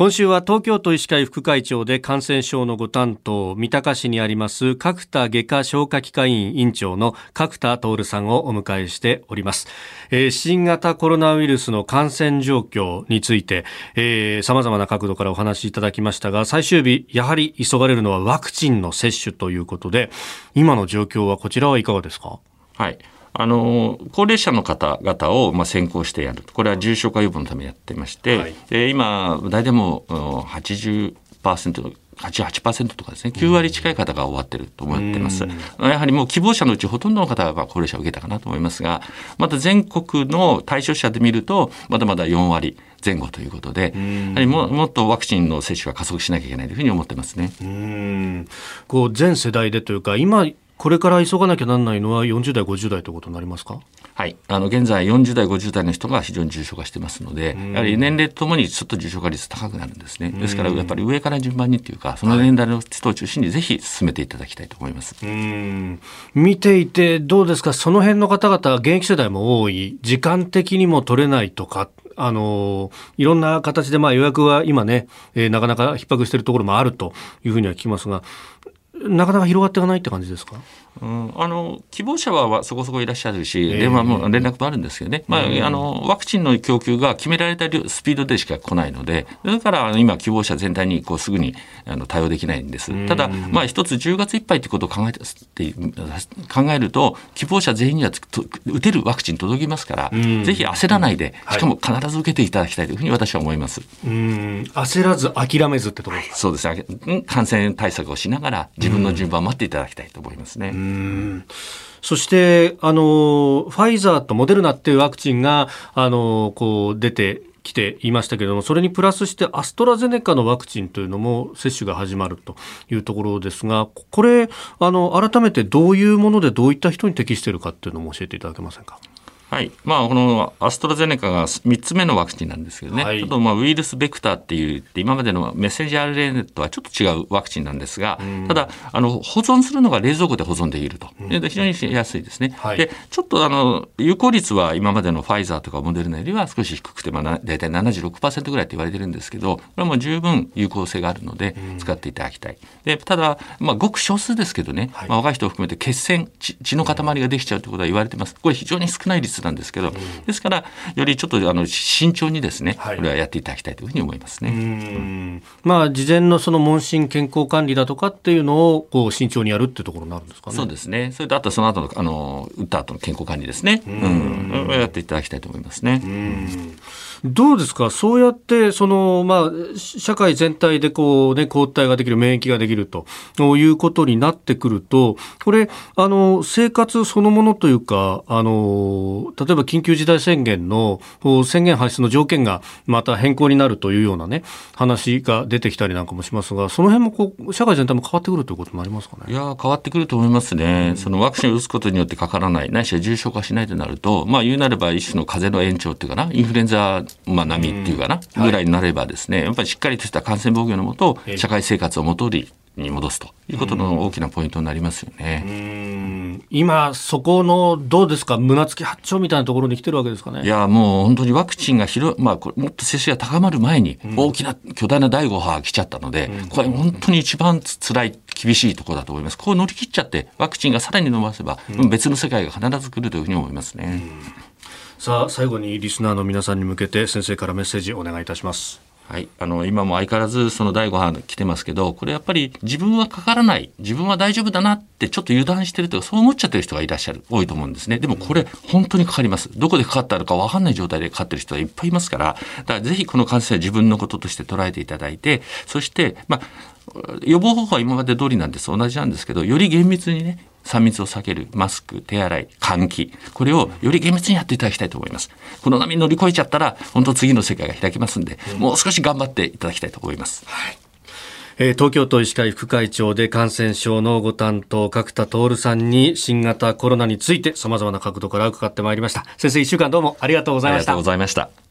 今週は東京都医師会副会長で感染症のご担当三鷹市にあります角田外科消化器科医院院長の角田徹さんをお迎えしております、えー、新型コロナウイルスの感染状況について、えー、様々な角度からお話しいただきましたが最終日やはり急がれるのはワクチンの接種ということで今の状況はこちらはいかがですか？はい。あの高齢者の方々をまあ先行してやるこれは重症化予防のためやってまして、はい、で今大体もう80%、88%とかですね、9割近い方が終わってると思ってます。やはりもう希望者のうちほとんどの方が高齢者を受けたかなと思いますが、また全国の対象者で見ると、まだまだ4割。前後ということで、やはりももっとワクチンの接種が加速しなきゃいけないというふうに思ってますね。うんこう全世代でというか、今これから急がなきゃなんないのは40代、50代ということになりますか？はい、あの現在40代、50代の人が非常に重症化してますので、やはり年齢とともにちょっと重症化率高くなるんですね。ですからやっぱり上から順番にっていうか、その年代の人を中心にぜひ進めていただきたいと思います。うん。見ていてどうですか、その辺の方々、現役世代も多い、時間的にも取れないとか。あのいろんな形でまあ予約は今ね、えー、なかなか逼迫しているところもあるというふうには聞きますが、なかなか広がっていかないって感じですか？うん、あの希望者はそこそこいらっしゃるし、えー、電話も連絡もあるんですけどね、まあ、あのワクチンの供給が決められたスピードでしか来ないので、だから今、希望者全体にこうすぐにあの対応できないんです。ただ、まあ、一つ10月いっぱいということを考えて考えると、希望者全員には打てるワクチン届きますから、ぜひ焦らないで、しかも必ず受けていただきたいというふうに私は思います。うん。焦らず諦めずってところですか？そうですね。感染対策をしながら、自分の順番を待っていただきたいと思いますね。そしてあのファイザーとモデルナっていうワクチンがあのこう出てきていましたけれどもそれにプラスしてアストラゼネカのワクチンというのも接種が始まるというところですがこれあの改めてどういうものでどういった人に適しているかっていうのも教えていただけませんか？はい。まあ、このアストラゼネカが3つ目のワクチンなんですけどね、はい、ちょっとまあウイルスベクターっていう、今までのメッセンジャー RNA とはちょっと違うワクチンなんですが、ただ、あの、保存するのが冷蔵庫で保存できると。で非常にしやすいですね。はい、で、ちょっとあの、有効率は今までのファイザーとかモデルナよりは少し低くて、まあ、大体76%ぐらいって言われてるんですけど、これはもう十分有効性があるので、使っていただきたい。で、ただ、まあ、ごく少数ですけどね、はい、まあ、若い人を含めて血栓、血の塊ができちゃうということは言われてます。これ非常に少ない率なんですけど、ですからよりちょっとあの慎重にですね、これはやっていただきたいというふうに思いますね。うんまあ事前のその問診健康管理だとかっていうのをこう慎重にやるっていうところになるんですかね。そうですね。それとあとその後のあの打った後の健康管理ですね。うん、やっていただきたいと思いますね。うんどうですか、そうやってその、まあ、社会全体でこう、ね、抗体ができる、免疫ができるということになってくると、これ、あの生活そのものというか、あの例えば緊急事態宣言の宣言発出の条件がまた変更になるというような、ね、話が出てきたりなんかもしますが、その辺もこう社会全体も変わってくるということになりますかね？いや変わってくると思いますね、うん、そのワクチンを打つことによってかからない、ないしは重症化しないとなると、まあ、言うなれば一種の風邪の延長っていうかな、インフルエンザまあ、波っていうかな、ぐらいになればですね、やっぱりしっかりとした感染防御のもと、社会生活を元りに戻すということの大きなポイントになりますよね。今、そこのどうですか、胸突き八丁みたいなところに来てるわけですかね？いや、もう本当にワクチンが広、まあ、これもっと接種が高まる前に、大きな巨大な第5波が来ちゃったので、これ本当に一番つらい、厳しいところだと思います。こう乗り切っちゃって、ワクチンがさらに伸ばせば、別の世界が必ず来るというふうに思いますね。さあ最後にリスナーの皆さんに向けて先生からメッセージお願いいたしますはい、あの今も相変わらずその第5波来てますけどこれやっぱり自分はかからない自分は大丈夫だなってちょっと油断してるとかそう思っちゃってる人がいらっしゃる多いと思うんですね。でもこれ本当にかかります。どこでかかったのか分かんない状態でかかってる人がいっぱいいますからだからぜひこの感染は自分のこととして捉えていただいてそしてまあ予防方法は今まで通りなんです。同じなんですけどより厳密にね3密を避ける、マスク、手洗い、換気、これをより厳密にやっていただきたいと思います。この波乗り越えちゃったら、本当次の世界が開きますんで、もう少し頑張っていただきたいと思います。はい。え東京都医師会副会長で感染症のご担当角田徹さんに新型コロナについて様々な角度から伺ってまいりました。先生1週間どうもありがとうございました。ありがとうございました